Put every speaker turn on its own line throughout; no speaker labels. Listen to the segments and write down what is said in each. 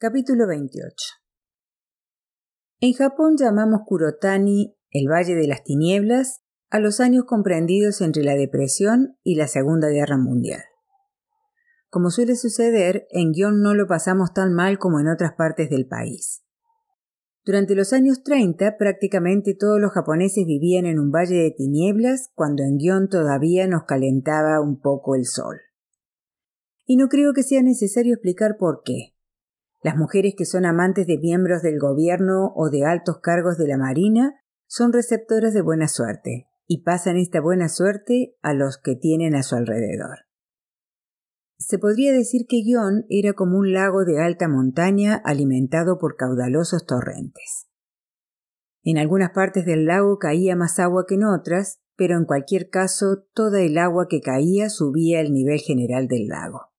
Capítulo 28 En Japón llamamos Kurotani el Valle de las Tinieblas a los años comprendidos entre la Depresión y la Segunda Guerra Mundial. Como suele suceder, en Gion no lo pasamos tan mal como en otras partes del país. Durante los años 30 prácticamente todos los japoneses vivían en un valle de tinieblas cuando en Gion todavía nos calentaba un poco el sol. Y no creo que sea necesario explicar por qué. Las mujeres que son amantes de miembros del gobierno o de altos cargos de la Marina son receptoras de buena suerte y pasan esta buena suerte a los que tienen a su alrededor. Se podría decir que Guión era como un lago de alta montaña alimentado por caudalosos torrentes. En algunas partes del lago caía más agua que en otras, pero en cualquier caso toda el agua que caía subía el nivel general del lago.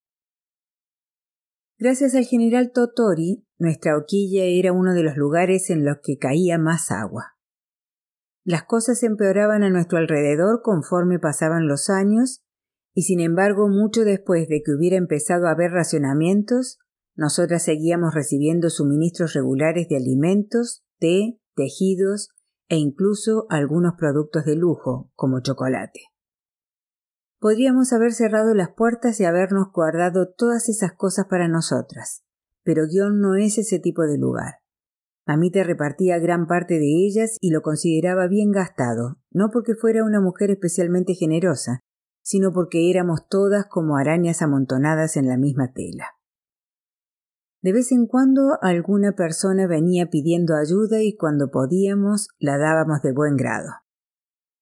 Gracias al general Totori, nuestra hoquilla era uno de los lugares en los que caía más agua. Las cosas empeoraban a nuestro alrededor conforme pasaban los años, y sin embargo, mucho después de que hubiera empezado a haber racionamientos, nosotras seguíamos recibiendo suministros regulares de alimentos, té, tejidos e incluso algunos productos de lujo, como chocolate. Podríamos haber cerrado las puertas y habernos guardado todas esas cosas para nosotras, pero Guión no es ese tipo de lugar. Mamita repartía gran parte de ellas y lo consideraba bien gastado, no porque fuera una mujer especialmente generosa, sino porque éramos todas como arañas amontonadas en la misma tela. De vez en cuando alguna persona venía pidiendo ayuda y cuando podíamos la dábamos de buen grado.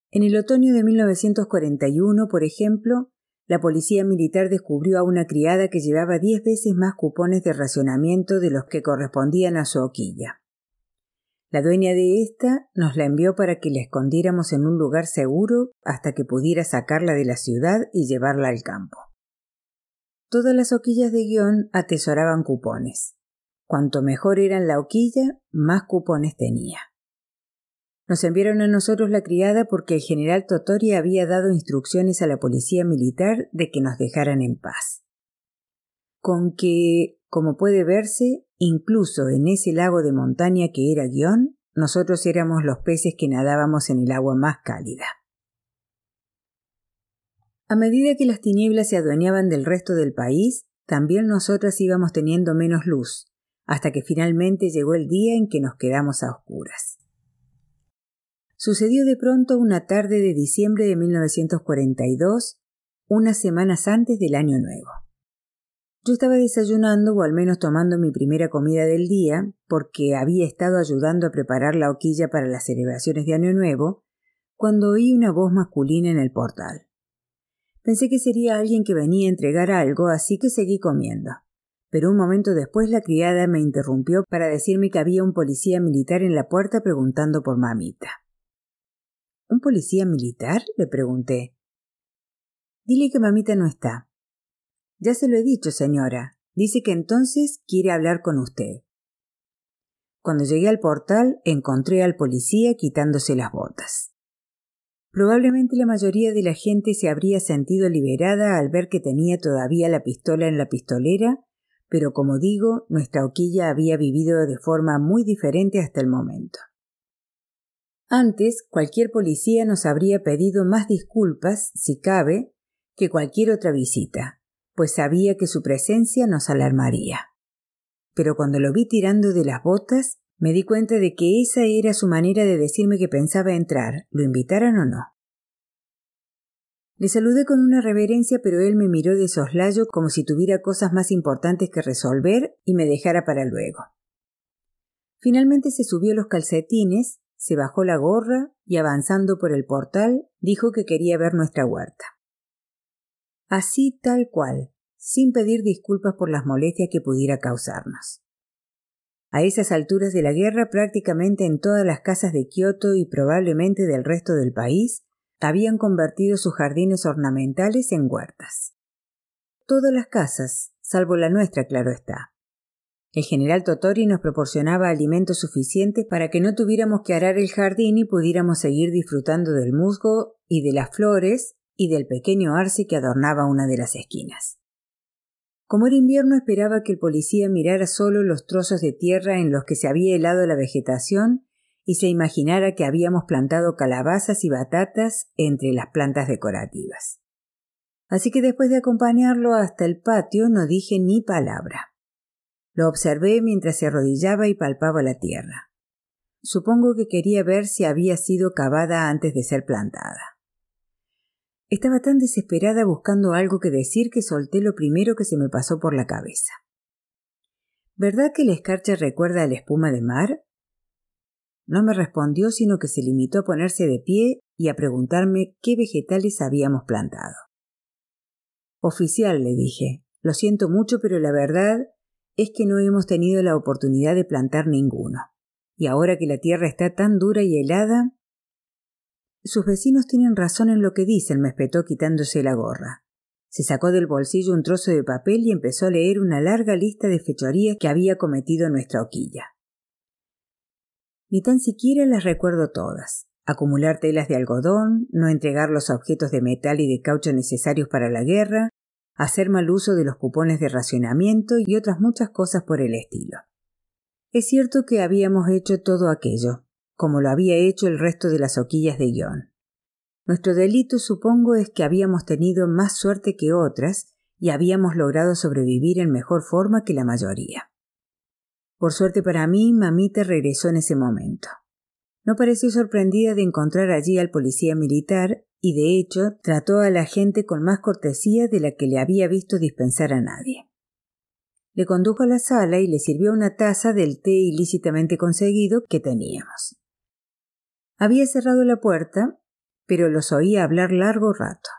En el otoño de 1941, por ejemplo, la policía militar descubrió a una criada que llevaba diez veces más cupones de racionamiento de los que correspondían a su hoquilla. La dueña de ésta nos la envió para que la escondiéramos en un lugar seguro hasta que pudiera sacarla de la ciudad y llevarla al campo. Todas las hoquillas de guion atesoraban cupones. Cuanto mejor eran la hoquilla, más cupones tenía. Nos enviaron a nosotros la criada porque el general Totori había dado instrucciones a la policía militar de que nos dejaran en paz. Con que, como puede verse, incluso en ese lago de montaña que era guion, nosotros éramos los peces que nadábamos en el agua más cálida. A medida que las tinieblas se adueñaban del resto del país, también nosotras íbamos teniendo menos luz, hasta que finalmente llegó el día en que nos quedamos a oscuras. Sucedió de pronto una tarde de diciembre de 1942, unas semanas antes del Año Nuevo. Yo estaba desayunando o al menos tomando mi primera comida del día, porque había estado ayudando a preparar la hoquilla para las celebraciones de Año Nuevo, cuando oí una voz masculina en el portal. Pensé que sería alguien que venía a entregar algo, así que seguí comiendo. Pero un momento después la criada me interrumpió para decirme que había un policía militar en la puerta preguntando por mamita. ¿Un policía militar? le pregunté. Dile que mamita no está. Ya se lo he dicho, señora. Dice que entonces quiere hablar con usted. Cuando llegué al portal encontré al policía quitándose las botas. Probablemente la mayoría de la gente se habría sentido liberada al ver que tenía todavía la pistola en la pistolera, pero como digo, nuestra hoquilla había vivido de forma muy diferente hasta el momento. Antes, cualquier policía nos habría pedido más disculpas, si cabe, que cualquier otra visita, pues sabía que su presencia nos alarmaría. Pero cuando lo vi tirando de las botas, me di cuenta de que esa era su manera de decirme que pensaba entrar, lo invitaran o no. Le saludé con una reverencia, pero él me miró de soslayo como si tuviera cosas más importantes que resolver y me dejara para luego. Finalmente se subió los calcetines, se bajó la gorra y avanzando por el portal dijo que quería ver nuestra huerta. Así tal cual, sin pedir disculpas por las molestias que pudiera causarnos. A esas alturas de la guerra prácticamente en todas las casas de Kioto y probablemente del resto del país habían convertido sus jardines ornamentales en huertas. Todas las casas, salvo la nuestra, claro está. El general Totori nos proporcionaba alimentos suficientes para que no tuviéramos que arar el jardín y pudiéramos seguir disfrutando del musgo y de las flores y del pequeño arce que adornaba una de las esquinas. Como era invierno esperaba que el policía mirara solo los trozos de tierra en los que se había helado la vegetación y se imaginara que habíamos plantado calabazas y batatas entre las plantas decorativas. Así que después de acompañarlo hasta el patio no dije ni palabra. Lo observé mientras se arrodillaba y palpaba la tierra. Supongo que quería ver si había sido cavada antes de ser plantada. Estaba tan desesperada buscando algo que decir que solté lo primero que se me pasó por la cabeza. ¿Verdad que la escarcha recuerda a la espuma de mar? No me respondió, sino que se limitó a ponerse de pie y a preguntarme qué vegetales habíamos plantado. Oficial, le dije, lo siento mucho, pero la verdad es que no hemos tenido la oportunidad de plantar ninguno. Y ahora que la tierra está tan dura y helada, sus vecinos tienen razón en lo que dicen, me espetó quitándose la gorra. Se sacó del bolsillo un trozo de papel y empezó a leer una larga lista de fechorías que había cometido nuestra hoquilla. Ni tan siquiera las recuerdo todas. Acumular telas de algodón, no entregar los objetos de metal y de caucho necesarios para la guerra, hacer mal uso de los cupones de racionamiento y otras muchas cosas por el estilo. Es cierto que habíamos hecho todo aquello, como lo había hecho el resto de las hoquillas de guion. Nuestro delito supongo es que habíamos tenido más suerte que otras y habíamos logrado sobrevivir en mejor forma que la mayoría. Por suerte para mí, mamita regresó en ese momento. No pareció sorprendida de encontrar allí al policía militar y de hecho trató a la gente con más cortesía de la que le había visto dispensar a nadie. Le condujo a la sala y le sirvió una taza del té ilícitamente conseguido que teníamos. Había cerrado la puerta, pero los oía hablar largo rato.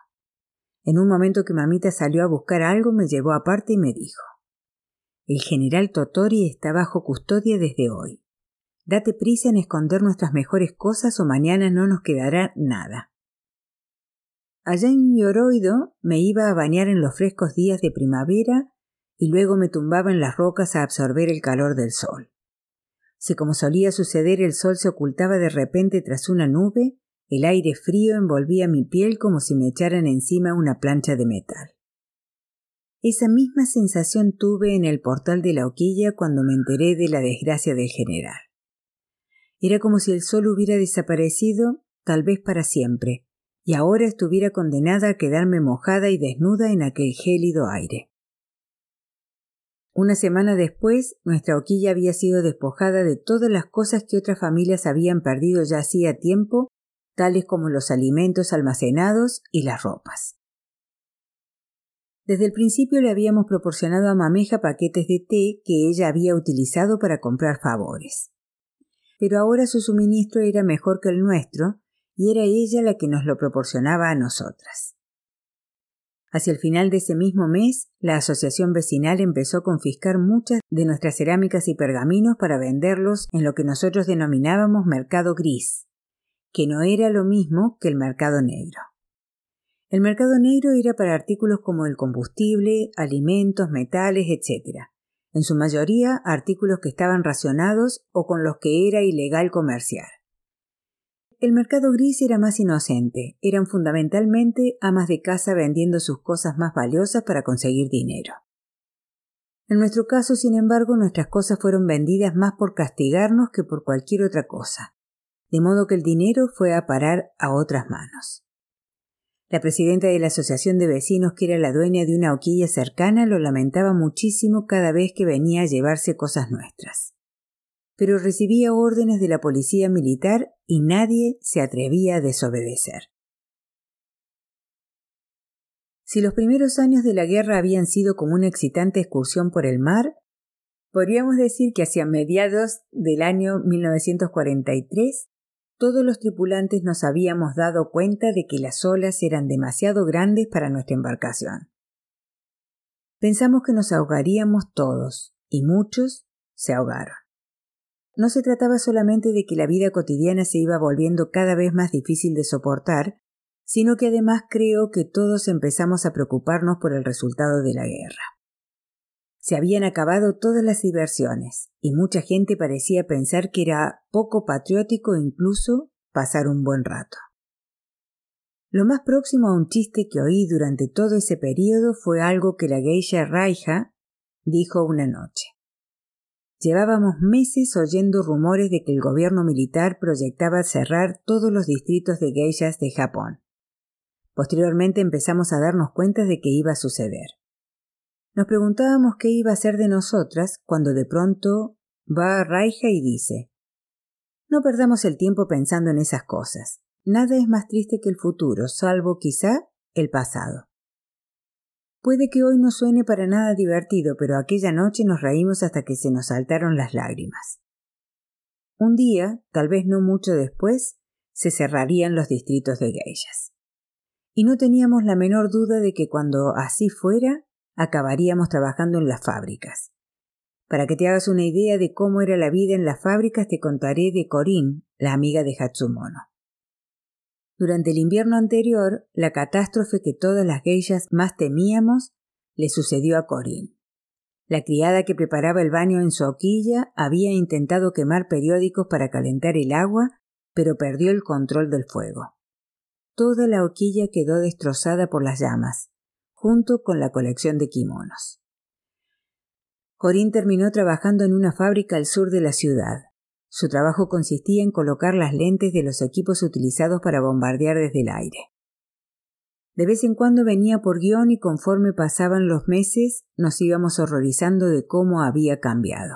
En un momento que mamita salió a buscar algo, me llevó aparte y me dijo El general Totori está bajo custodia desde hoy. Date prisa en esconder nuestras mejores cosas o mañana no nos quedará nada. Allá en Yoroido me iba a bañar en los frescos días de primavera y luego me tumbaba en las rocas a absorber el calor del sol. Si como solía suceder el sol se ocultaba de repente tras una nube, el aire frío envolvía mi piel como si me echaran encima una plancha de metal. Esa misma sensación tuve en el portal de la hoquilla cuando me enteré de la desgracia del general. Era como si el sol hubiera desaparecido, tal vez para siempre, y ahora estuviera condenada a quedarme mojada y desnuda en aquel gélido aire. Una semana después, nuestra hoquilla había sido despojada de todas las cosas que otras familias habían perdido ya hacía tiempo, tales como los alimentos almacenados y las ropas. Desde el principio le habíamos proporcionado a Mameja paquetes de té que ella había utilizado para comprar favores. Pero ahora su suministro era mejor que el nuestro, y era ella la que nos lo proporcionaba a nosotras. Hacia el final de ese mismo mes, la asociación vecinal empezó a confiscar muchas de nuestras cerámicas y pergaminos para venderlos en lo que nosotros denominábamos mercado gris, que no era lo mismo que el mercado negro. El mercado negro era para artículos como el combustible, alimentos, metales, etc. En su mayoría artículos que estaban racionados o con los que era ilegal comerciar. El mercado gris era más inocente, eran fundamentalmente amas de casa vendiendo sus cosas más valiosas para conseguir dinero. En nuestro caso, sin embargo, nuestras cosas fueron vendidas más por castigarnos que por cualquier otra cosa, de modo que el dinero fue a parar a otras manos. La presidenta de la Asociación de Vecinos, que era la dueña de una hoquilla cercana, lo lamentaba muchísimo cada vez que venía a llevarse cosas nuestras pero recibía órdenes de la policía militar y nadie se atrevía a desobedecer. Si los primeros años de la guerra habían sido como una excitante excursión por el mar, podríamos decir que hacia mediados del año 1943 todos los tripulantes nos habíamos dado cuenta de que las olas eran demasiado grandes para nuestra embarcación. Pensamos que nos ahogaríamos todos, y muchos se ahogaron. No se trataba solamente de que la vida cotidiana se iba volviendo cada vez más difícil de soportar, sino que además creo que todos empezamos a preocuparnos por el resultado de la guerra. Se habían acabado todas las diversiones, y mucha gente parecía pensar que era poco patriótico incluso pasar un buen rato. Lo más próximo a un chiste que oí durante todo ese período fue algo que la geisha Raija dijo una noche. Llevábamos meses oyendo rumores de que el gobierno militar proyectaba cerrar todos los distritos de geishas de Japón. Posteriormente empezamos a darnos cuenta de que iba a suceder. Nos preguntábamos qué iba a ser de nosotras cuando de pronto va Raija y dice No perdamos el tiempo pensando en esas cosas. Nada es más triste que el futuro, salvo quizá el pasado. Puede que hoy no suene para nada divertido, pero aquella noche nos reímos hasta que se nos saltaron las lágrimas. Un día, tal vez no mucho después, se cerrarían los distritos de geishas. Y no teníamos la menor duda de que cuando así fuera, acabaríamos trabajando en las fábricas. Para que te hagas una idea de cómo era la vida en las fábricas, te contaré de Corinne, la amiga de Hatsumono. Durante el invierno anterior, la catástrofe que todas las geishas más temíamos le sucedió a Corinne. La criada que preparaba el baño en su hoquilla había intentado quemar periódicos para calentar el agua, pero perdió el control del fuego. Toda la hoquilla quedó destrozada por las llamas, junto con la colección de kimonos. Corinne terminó trabajando en una fábrica al sur de la ciudad. Su trabajo consistía en colocar las lentes de los equipos utilizados para bombardear desde el aire. De vez en cuando venía por guion y conforme pasaban los meses nos íbamos horrorizando de cómo había cambiado.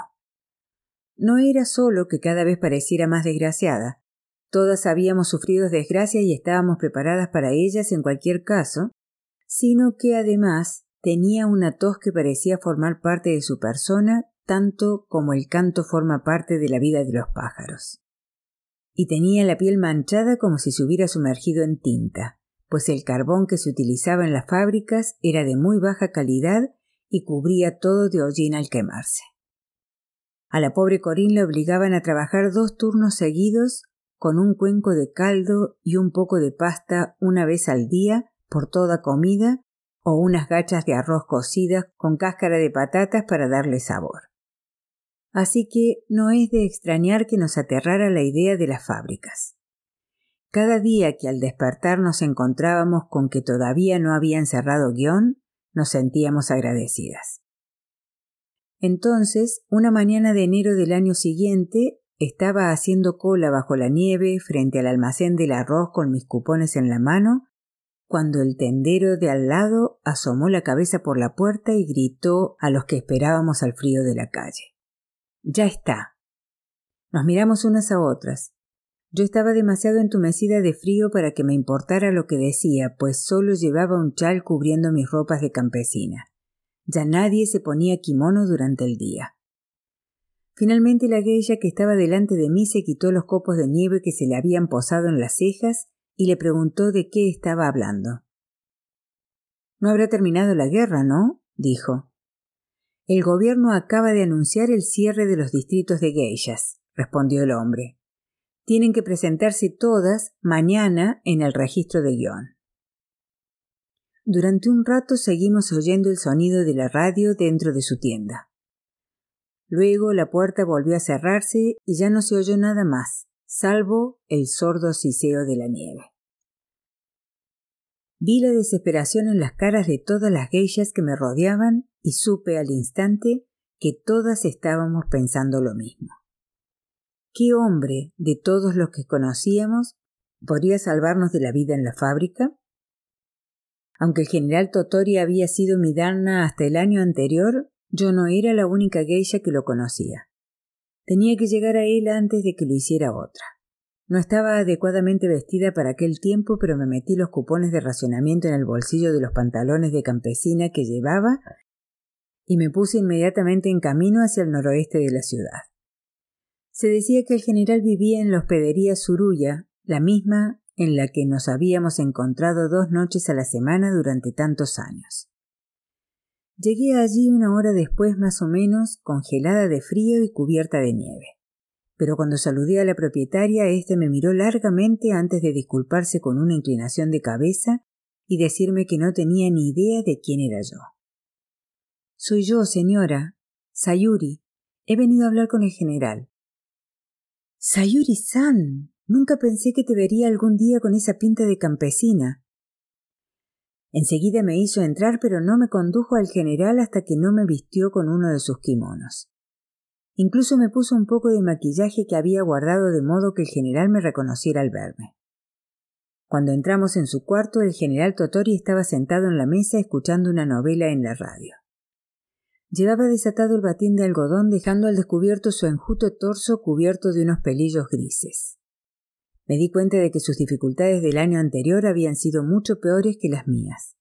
No era solo que cada vez pareciera más desgraciada, todas habíamos sufrido desgracias y estábamos preparadas para ellas en cualquier caso, sino que además tenía una tos que parecía formar parte de su persona tanto como el canto forma parte de la vida de los pájaros. Y tenía la piel manchada como si se hubiera sumergido en tinta, pues el carbón que se utilizaba en las fábricas era de muy baja calidad y cubría todo de hollín al quemarse. A la pobre Corín le obligaban a trabajar dos turnos seguidos con un cuenco de caldo y un poco de pasta una vez al día por toda comida o unas gachas de arroz cocidas con cáscara de patatas para darle sabor así que no es de extrañar que nos aterrara la idea de las fábricas. Cada día que al despertar nos encontrábamos con que todavía no habían cerrado guion, nos sentíamos agradecidas. Entonces, una mañana de enero del año siguiente, estaba haciendo cola bajo la nieve frente al almacén del arroz con mis cupones en la mano, cuando el tendero de al lado asomó la cabeza por la puerta y gritó a los que esperábamos al frío de la calle. Ya está. Nos miramos unas a otras. Yo estaba demasiado entumecida de frío para que me importara lo que decía, pues solo llevaba un chal cubriendo mis ropas de campesina. Ya nadie se ponía kimono durante el día. Finalmente la geisha que estaba delante de mí se quitó los copos de nieve que se le habían posado en las cejas y le preguntó de qué estaba hablando. No habrá terminado la guerra, ¿no? dijo. El gobierno acaba de anunciar el cierre de los distritos de geishas, respondió el hombre. Tienen que presentarse todas mañana en el registro de guion. Durante un rato seguimos oyendo el sonido de la radio dentro de su tienda. Luego la puerta volvió a cerrarse y ya no se oyó nada más, salvo el sordo siseo de la nieve. Vi la desesperación en las caras de todas las geishas que me rodeaban y supe al instante que todas estábamos pensando lo mismo. ¿Qué hombre de todos los que conocíamos podría salvarnos de la vida en la fábrica? Aunque el general Totori había sido mi dana hasta el año anterior, yo no era la única geisha que lo conocía. Tenía que llegar a él antes de que lo hiciera otra. No estaba adecuadamente vestida para aquel tiempo, pero me metí los cupones de racionamiento en el bolsillo de los pantalones de campesina que llevaba y me puse inmediatamente en camino hacia el noroeste de la ciudad. Se decía que el general vivía en la hospedería Suruya, la misma en la que nos habíamos encontrado dos noches a la semana durante tantos años. Llegué allí una hora después más o menos, congelada de frío y cubierta de nieve pero cuando saludé a la propietaria, éste me miró largamente antes de disculparse con una inclinación de cabeza y decirme que no tenía ni idea de quién era yo. Soy yo, señora. Sayuri. He venido a hablar con el general. Sayuri-san. Nunca pensé que te vería algún día con esa pinta de campesina. Enseguida me hizo entrar, pero no me condujo al general hasta que no me vistió con uno de sus kimonos. Incluso me puso un poco de maquillaje que había guardado de modo que el general me reconociera al verme. Cuando entramos en su cuarto, el general Totori estaba sentado en la mesa escuchando una novela en la radio. Llevaba desatado el batín de algodón dejando al descubierto su enjuto torso cubierto de unos pelillos grises. Me di cuenta de que sus dificultades del año anterior habían sido mucho peores que las mías.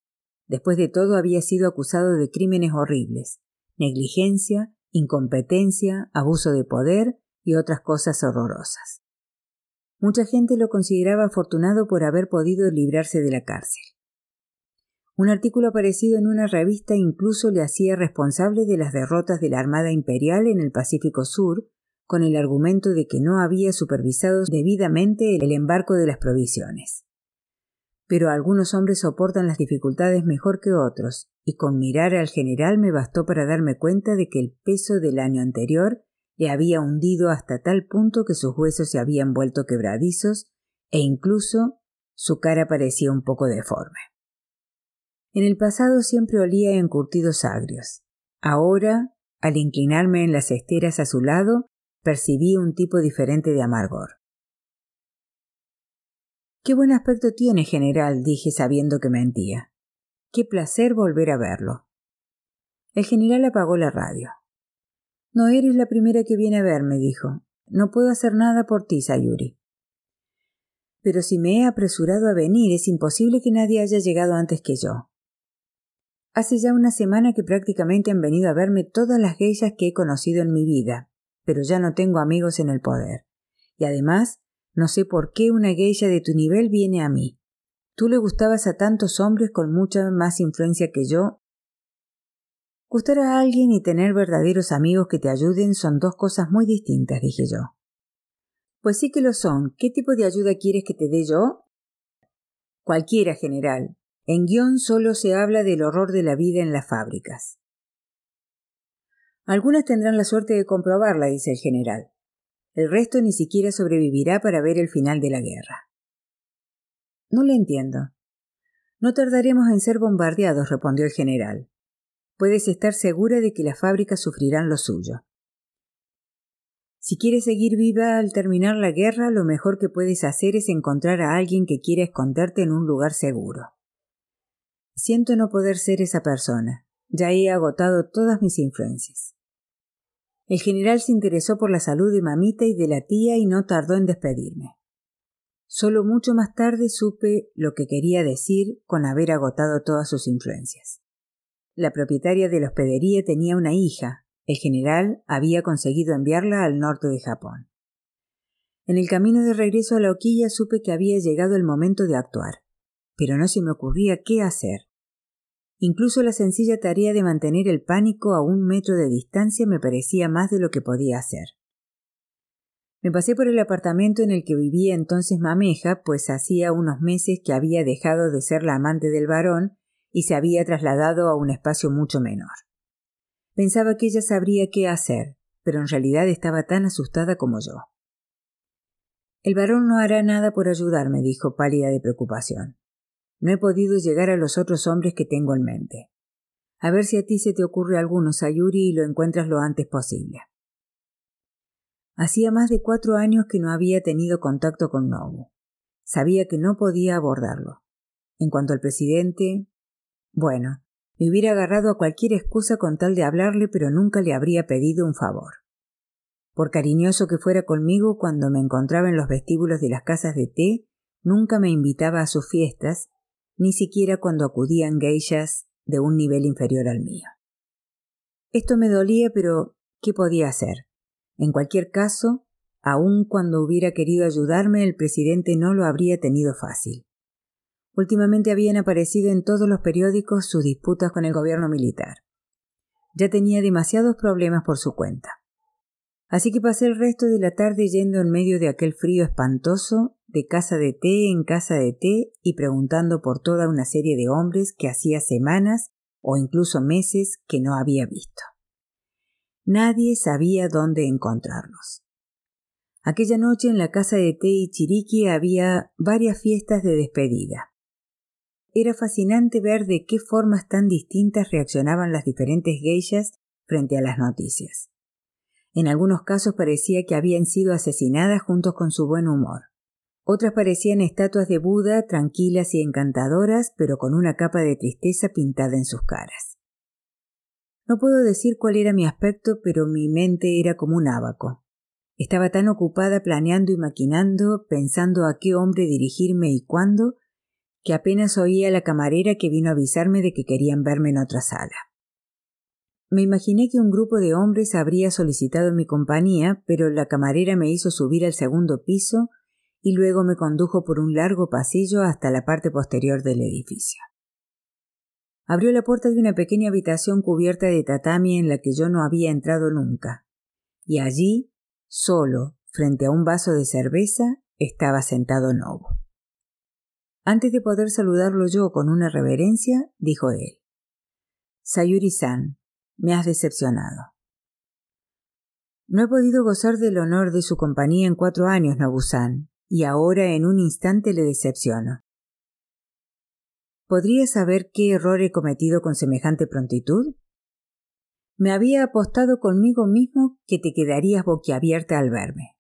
Después de todo había sido acusado de crímenes horribles, negligencia, incompetencia, abuso de poder y otras cosas horrorosas. Mucha gente lo consideraba afortunado por haber podido librarse de la cárcel. Un artículo aparecido en una revista incluso le hacía responsable de las derrotas de la Armada Imperial en el Pacífico Sur, con el argumento de que no había supervisado debidamente el embarco de las provisiones. Pero algunos hombres soportan las dificultades mejor que otros, y con mirar al general me bastó para darme cuenta de que el peso del año anterior le había hundido hasta tal punto que sus huesos se habían vuelto quebradizos e incluso su cara parecía un poco deforme. En el pasado siempre olía encurtidos agrios. Ahora, al inclinarme en las esteras a su lado, percibí un tipo diferente de amargor. Qué buen aspecto tiene, general, dije sabiendo que mentía. Qué placer volver a verlo. El general apagó la radio. No eres la primera que viene a verme, dijo. No puedo hacer nada por ti, Sayuri. Pero si me he apresurado a venir, es imposible que nadie haya llegado antes que yo. Hace ya una semana que prácticamente han venido a verme todas las geishas que he conocido en mi vida, pero ya no tengo amigos en el poder. Y además, no sé por qué una geisha de tu nivel viene a mí. Tú le gustabas a tantos hombres con mucha más influencia que yo. Gustar a alguien y tener verdaderos amigos que te ayuden son dos cosas muy distintas, dije yo. Pues sí que lo son. ¿Qué tipo de ayuda quieres que te dé yo? Cualquiera, general. En guion solo se habla del horror de la vida en las fábricas. Algunas tendrán la suerte de comprobarla, dice el general. El resto ni siquiera sobrevivirá para ver el final de la guerra. No le entiendo. No tardaremos en ser bombardeados, respondió el general. Puedes estar segura de que las fábricas sufrirán lo suyo. Si quieres seguir viva al terminar la guerra, lo mejor que puedes hacer es encontrar a alguien que quiera esconderte en un lugar seguro. Siento no poder ser esa persona. Ya he agotado todas mis influencias. El general se interesó por la salud de mamita y de la tía y no tardó en despedirme. Solo mucho más tarde supe lo que quería decir con haber agotado todas sus influencias. La propietaria de la hospedería tenía una hija. El general había conseguido enviarla al norte de Japón. En el camino de regreso a la hoquilla supe que había llegado el momento de actuar pero no se me ocurría qué hacer. Incluso la sencilla tarea de mantener el pánico a un metro de distancia me parecía más de lo que podía hacer. Me pasé por el apartamento en el que vivía entonces Mameja, pues hacía unos meses que había dejado de ser la amante del varón y se había trasladado a un espacio mucho menor. Pensaba que ella sabría qué hacer, pero en realidad estaba tan asustada como yo. El varón no hará nada por ayudarme, dijo pálida de preocupación. No he podido llegar a los otros hombres que tengo en mente. A ver si a ti se te ocurre alguno, Sayuri, y lo encuentras lo antes posible. Hacía más de cuatro años que no había tenido contacto con Nobu. Sabía que no podía abordarlo. En cuanto al presidente, bueno, me hubiera agarrado a cualquier excusa con tal de hablarle, pero nunca le habría pedido un favor. Por cariñoso que fuera conmigo cuando me encontraba en los vestíbulos de las casas de té, nunca me invitaba a sus fiestas ni siquiera cuando acudían geishas de un nivel inferior al mío. Esto me dolía, pero ¿qué podía hacer? En cualquier caso, aun cuando hubiera querido ayudarme, el presidente no lo habría tenido fácil. Últimamente habían aparecido en todos los periódicos sus disputas con el gobierno militar. Ya tenía demasiados problemas por su cuenta. Así que pasé el resto de la tarde yendo en medio de aquel frío espantoso de casa de té en casa de té y preguntando por toda una serie de hombres que hacía semanas o incluso meses que no había visto. Nadie sabía dónde encontrarlos. Aquella noche en la casa de té y Chiriqui había varias fiestas de despedida. Era fascinante ver de qué formas tan distintas reaccionaban las diferentes geishas frente a las noticias. En algunos casos parecía que habían sido asesinadas juntos con su buen humor. Otras parecían estatuas de Buda tranquilas y encantadoras, pero con una capa de tristeza pintada en sus caras. No puedo decir cuál era mi aspecto, pero mi mente era como un ábaco. Estaba tan ocupada planeando y maquinando, pensando a qué hombre dirigirme y cuándo, que apenas oía a la camarera que vino a avisarme de que querían verme en otra sala. Me imaginé que un grupo de hombres habría solicitado mi compañía, pero la camarera me hizo subir al segundo piso y luego me condujo por un largo pasillo hasta la parte posterior del edificio. Abrió la puerta de una pequeña habitación cubierta de tatami en la que yo no había entrado nunca, y allí, solo, frente a un vaso de cerveza, estaba sentado Nobu. Antes de poder saludarlo yo con una reverencia, dijo él. Sayuri-san, me has decepcionado. No he podido gozar del honor de su compañía en cuatro años, Nobu-san, y ahora en un instante le decepciono. ¿Podría saber qué error he cometido con semejante prontitud? Me había apostado conmigo mismo que te quedarías boquiabierta al verme.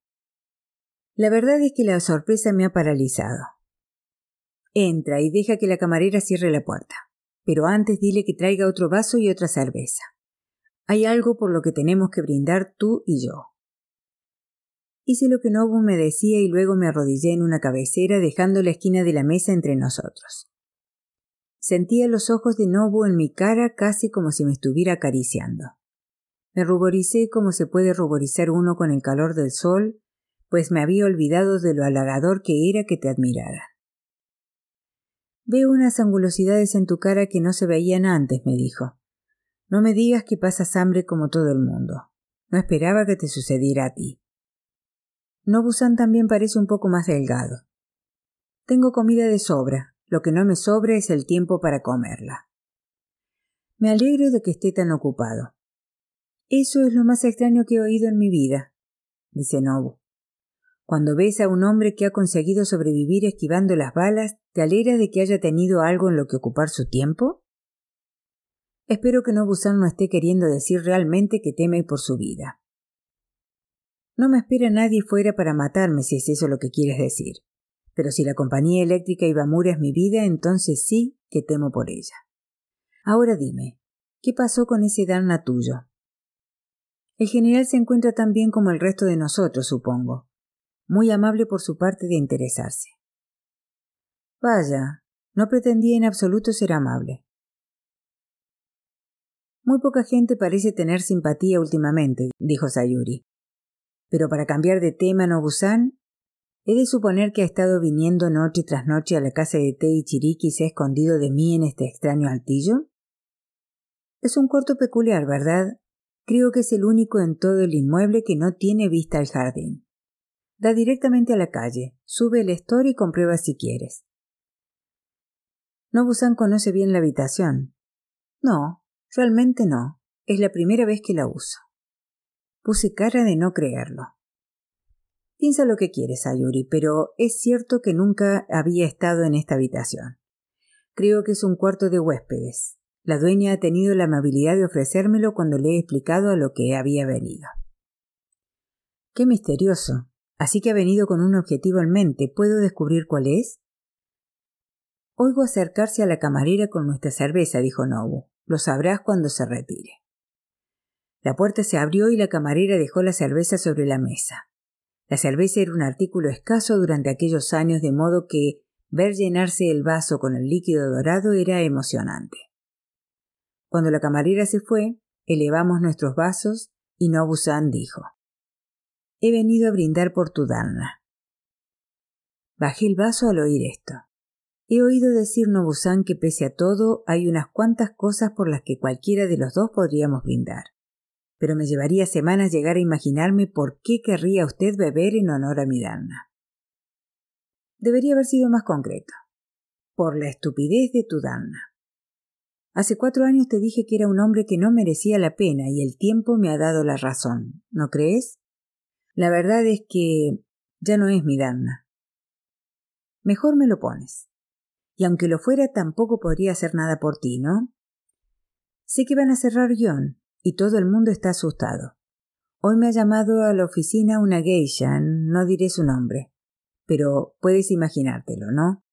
La verdad es que la sorpresa me ha paralizado. Entra y deja que la camarera cierre la puerta. Pero antes dile que traiga otro vaso y otra cerveza. Hay algo por lo que tenemos que brindar tú y yo. Hice lo que Nobu me decía y luego me arrodillé en una cabecera dejando la esquina de la mesa entre nosotros. Sentía los ojos de Nobu en mi cara casi como si me estuviera acariciando. Me ruboricé como se puede ruborizar uno con el calor del sol, pues me había olvidado de lo halagador que era que te admirara. Veo unas angulosidades en tu cara que no se veían antes, me dijo. No me digas que pasas hambre como todo el mundo. No esperaba que te sucediera a ti. Nobusan también parece un poco más delgado. Tengo comida de sobra, lo que no me sobra es el tiempo para comerla. Me alegro de que esté tan ocupado. Eso es lo más extraño que he oído en mi vida, dice Nobu. Cuando ves a un hombre que ha conseguido sobrevivir esquivando las balas, ¿te alegras de que haya tenido algo en lo que ocupar su tiempo? Espero que Nobusan no esté queriendo decir realmente que teme por su vida. No me espera nadie fuera para matarme si es eso lo que quieres decir. Pero si la compañía eléctrica Ibamura es mi vida, entonces sí que temo por ella. Ahora dime, ¿qué pasó con ese Dharna tuyo? El general se encuentra tan bien como el resto de nosotros, supongo. Muy amable por su parte de interesarse. Vaya, no pretendía en absoluto ser amable. Muy poca gente parece tener simpatía últimamente, dijo Sayuri. Pero para cambiar de tema, Nobusan, ¿he de suponer que ha estado viniendo noche tras noche a la casa de té y Chiriki y se ha escondido de mí en este extraño altillo? Es un cuarto peculiar, ¿verdad? Creo que es el único en todo el inmueble que no tiene vista al jardín. Da directamente a la calle, sube el store y comprueba si quieres. Nobusan conoce bien la habitación. No, realmente no. Es la primera vez que la uso. Puse cara de no creerlo. Piensa lo que quieres, Ayuri, pero es cierto que nunca había estado en esta habitación. Creo que es un cuarto de huéspedes. La dueña ha tenido la amabilidad de ofrecérmelo cuando le he explicado a lo que había venido. Qué misterioso. Así que ha venido con un objetivo en mente. ¿Puedo descubrir cuál es? Oigo acercarse a la camarera con nuestra cerveza, dijo Nobu. Lo sabrás cuando se retire. La puerta se abrió y la camarera dejó la cerveza sobre la mesa. La cerveza era un artículo escaso durante aquellos años, de modo que ver llenarse el vaso con el líquido dorado era emocionante. Cuando la camarera se fue, elevamos nuestros vasos y Nobusan dijo He venido a brindar por tu dana. Bajé el vaso al oír esto. He oído decir Nobusan que pese a todo hay unas cuantas cosas por las que cualquiera de los dos podríamos brindar pero me llevaría semanas llegar a imaginarme por qué querría usted beber en honor a mi dana. Debería haber sido más concreto. Por la estupidez de tu dana. Hace cuatro años te dije que era un hombre que no merecía la pena y el tiempo me ha dado la razón, ¿no crees? La verdad es que ya no es mi dana. Mejor me lo pones. Y aunque lo fuera, tampoco podría hacer nada por ti, ¿no? Sé que van a cerrar guion, y todo el mundo está asustado. Hoy me ha llamado a la oficina una geisha, no diré su nombre, pero puedes imaginártelo, ¿no?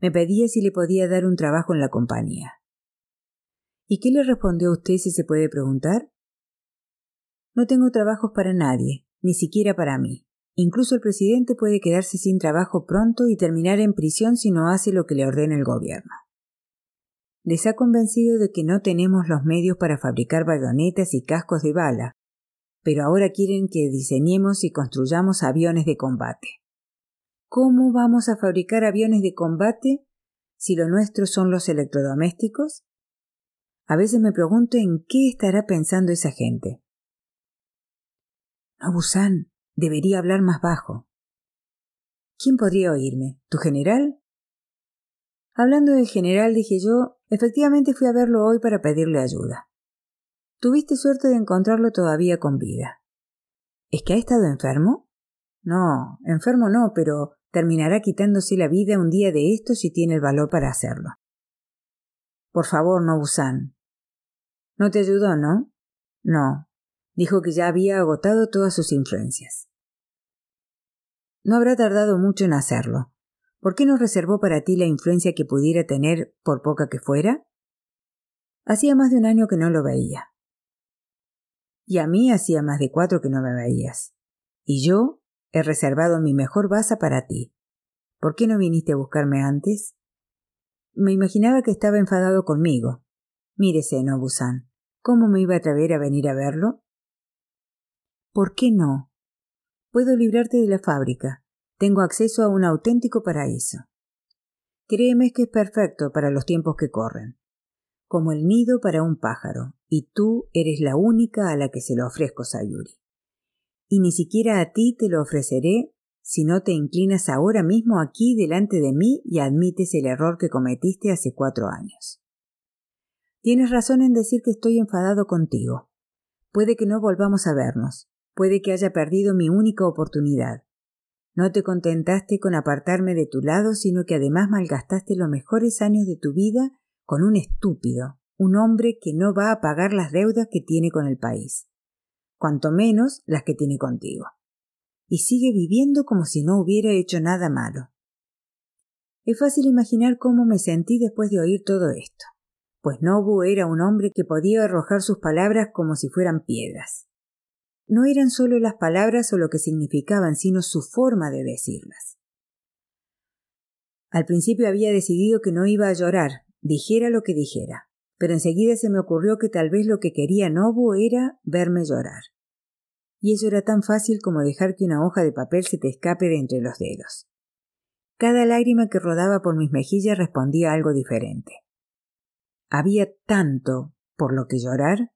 Me pedía si le podía dar un trabajo en la compañía. ¿Y qué le respondió a usted si se puede preguntar? No tengo trabajos para nadie, ni siquiera para mí. Incluso el presidente puede quedarse sin trabajo pronto y terminar en prisión si no hace lo que le ordena el gobierno. Les ha convencido de que no tenemos los medios para fabricar bayonetas y cascos de bala, pero ahora quieren que diseñemos y construyamos aviones de combate. ¿Cómo vamos a fabricar aviones de combate si lo nuestro son los electrodomésticos? A veces me pregunto en qué estará pensando esa gente. No, Busan, debería hablar más bajo. ¿Quién podría oírme? ¿Tu general? Hablando del general, dije yo, efectivamente fui a verlo hoy para pedirle ayuda. Tuviste suerte de encontrarlo todavía con vida. ¿Es que ha estado enfermo? No, enfermo no, pero terminará quitándose la vida un día de esto si tiene el valor para hacerlo. Por favor, no, Busan. No te ayudó, ¿no? No. Dijo que ya había agotado todas sus influencias. No habrá tardado mucho en hacerlo. ¿Por qué no reservó para ti la influencia que pudiera tener, por poca que fuera? Hacía más de un año que no lo veía. Y a mí hacía más de cuatro que no me veías. Y yo he reservado mi mejor baza para ti. ¿Por qué no viniste a buscarme antes? Me imaginaba que estaba enfadado conmigo. Mírese, Nobusan. ¿Cómo me iba a atrever a venir a verlo? ¿Por qué no? Puedo librarte de la fábrica. Tengo acceso a un auténtico paraíso. Créeme que es perfecto para los tiempos que corren. Como el nido para un pájaro, y tú eres la única a la que se lo ofrezco, Sayuri. Y ni siquiera a ti te lo ofreceré si no te inclinas ahora mismo aquí delante de mí y admites el error que cometiste hace cuatro años. Tienes razón en decir que estoy enfadado contigo. Puede que no volvamos a vernos, puede que haya perdido mi única oportunidad. No te contentaste con apartarme de tu lado, sino que además malgastaste los mejores años de tu vida con un estúpido, un hombre que no va a pagar las deudas que tiene con el país, cuanto menos las que tiene contigo. Y sigue viviendo como si no hubiera hecho nada malo. Es fácil imaginar cómo me sentí después de oír todo esto pues Nobu era un hombre que podía arrojar sus palabras como si fueran piedras. No eran solo las palabras o lo que significaban, sino su forma de decirlas. Al principio había decidido que no iba a llorar, dijera lo que dijera, pero enseguida se me ocurrió que tal vez lo que quería Nobu era verme llorar. Y eso era tan fácil como dejar que una hoja de papel se te escape de entre los dedos. Cada lágrima que rodaba por mis mejillas respondía algo diferente. Había tanto por lo que llorar.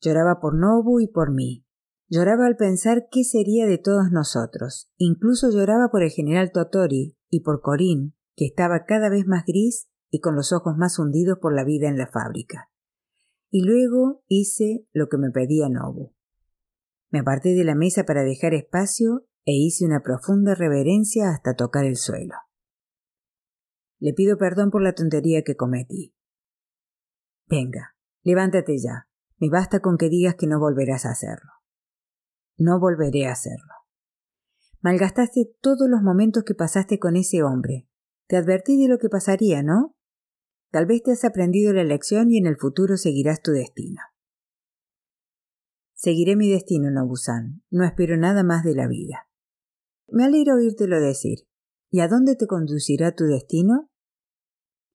Lloraba por Nobu y por mí. Lloraba al pensar qué sería de todos nosotros. Incluso lloraba por el general Totori y por Corín, que estaba cada vez más gris y con los ojos más hundidos por la vida en la fábrica. Y luego hice lo que me pedía Nobu. Me aparté de la mesa para dejar espacio e hice una profunda reverencia hasta tocar el suelo. Le pido perdón por la tontería que cometí. Venga, levántate ya. Me basta con que digas que no volverás a hacerlo. No volveré a hacerlo. Malgastaste todos los momentos que pasaste con ese hombre. Te advertí de lo que pasaría, ¿no? Tal vez te has aprendido la lección y en el futuro seguirás tu destino. Seguiré mi destino, Nobusan. No espero nada más de la vida. Me alegra oírtelo decir. ¿Y a dónde te conducirá tu destino?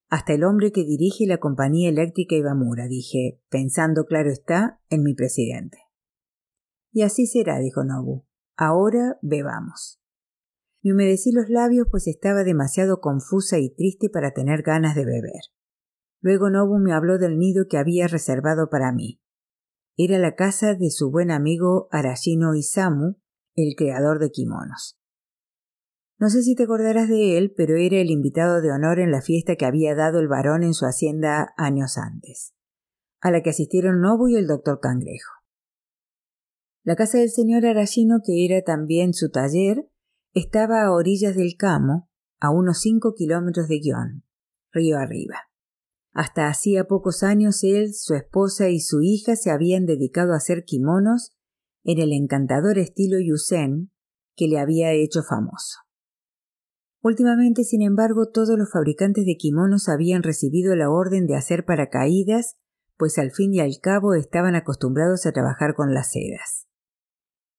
hasta el hombre que dirige la compañía eléctrica Ibamura, dije, pensando, claro está, en mi presidente. Y así será, dijo Nobu. Ahora bebamos. Me humedecí los labios pues estaba demasiado confusa y triste para tener ganas de beber. Luego Nobu me habló del nido que había reservado para mí. Era la casa de su buen amigo Arashino Isamu, el creador de kimonos. No sé si te acordarás de él, pero era el invitado de honor en la fiesta que había dado el varón en su hacienda años antes, a la que asistieron Nobu y el doctor Cangrejo. La casa del señor Arashino, que era también su taller, estaba a orillas del Camo, a unos cinco kilómetros de Guión, río arriba. Hasta hacía pocos años él, su esposa y su hija se habían dedicado a hacer kimonos en el encantador estilo Yusen que le había hecho famoso. Últimamente, sin embargo, todos los fabricantes de kimonos habían recibido la orden de hacer paracaídas, pues al fin y al cabo estaban acostumbrados a trabajar con las sedas.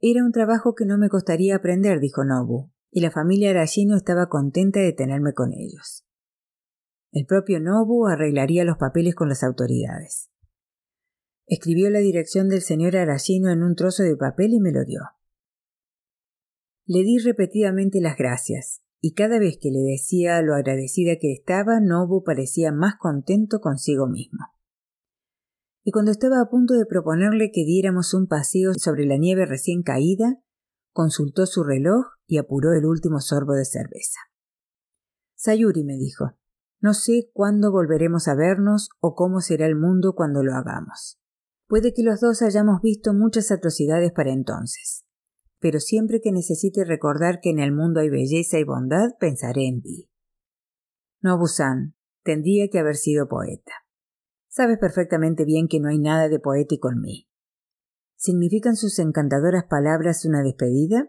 Era un trabajo que no me costaría aprender, dijo Nobu, y la familia Arashino estaba contenta de tenerme con ellos. El propio Nobu arreglaría los papeles con las autoridades. Escribió la dirección del señor Arashino en un trozo de papel y me lo dio. Le di repetidamente las gracias, y cada vez que le decía lo agradecida que estaba, Nobu parecía más contento consigo mismo. Y cuando estaba a punto de proponerle que diéramos un paseo sobre la nieve recién caída, consultó su reloj y apuró el último sorbo de cerveza. Sayuri me dijo, no sé cuándo volveremos a vernos o cómo será el mundo cuando lo hagamos. Puede que los dos hayamos visto muchas atrocidades para entonces pero siempre que necesite recordar que en el mundo hay belleza y bondad, pensaré en ti. Nobu-san, tendría que haber sido poeta. Sabes perfectamente bien que no hay nada de poético en mí. ¿Significan sus encantadoras palabras una despedida?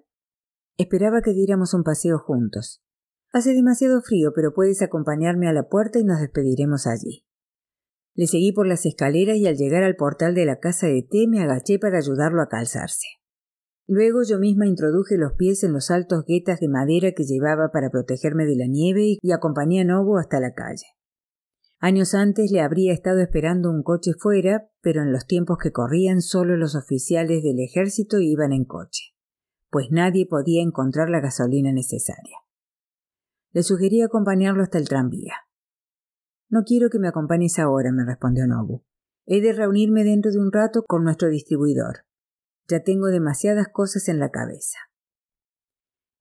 Esperaba que diéramos un paseo juntos. Hace demasiado frío, pero puedes acompañarme a la puerta y nos despediremos allí. Le seguí por las escaleras y al llegar al portal de la casa de té me agaché para ayudarlo a calzarse. Luego yo misma introduje los pies en los altos guetas de madera que llevaba para protegerme de la nieve y acompañé a Nobu hasta la calle. Años antes le habría estado esperando un coche fuera, pero en los tiempos que corrían solo los oficiales del ejército iban en coche, pues nadie podía encontrar la gasolina necesaria. Le sugerí acompañarlo hasta el tranvía. No quiero que me acompañes ahora, me respondió Nobu. He de reunirme dentro de un rato con nuestro distribuidor. Ya tengo demasiadas cosas en la cabeza.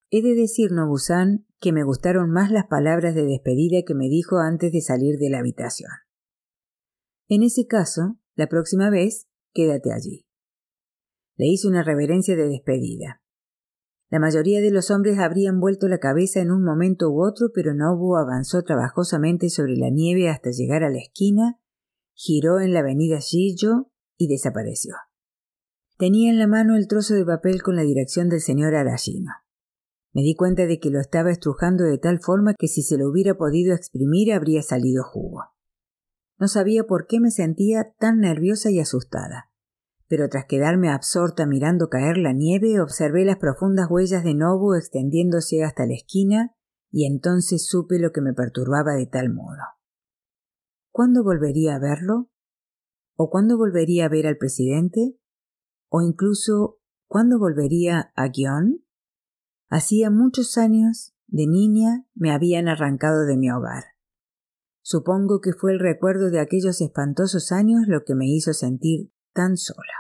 He de decir, Nobusan, que me gustaron más las palabras de despedida que me dijo antes de salir de la habitación. En ese caso, la próxima vez, quédate allí. Le hice una reverencia de despedida. La mayoría de los hombres habrían vuelto la cabeza en un momento u otro, pero Nobu avanzó trabajosamente sobre la nieve hasta llegar a la esquina, giró en la avenida Shijo y desapareció. Tenía en la mano el trozo de papel con la dirección del señor Arashino. Me di cuenta de que lo estaba estrujando de tal forma que si se lo hubiera podido exprimir habría salido jugo. No sabía por qué me sentía tan nerviosa y asustada. Pero tras quedarme absorta mirando caer la nieve, observé las profundas huellas de Nobu extendiéndose hasta la esquina y entonces supe lo que me perturbaba de tal modo. ¿Cuándo volvería a verlo? ¿O cuándo volvería a ver al presidente? o incluso cuándo volvería a Guión? Hacía muchos años, de niña, me habían arrancado de mi hogar. Supongo que fue el recuerdo de aquellos espantosos años lo que me hizo sentir tan sola.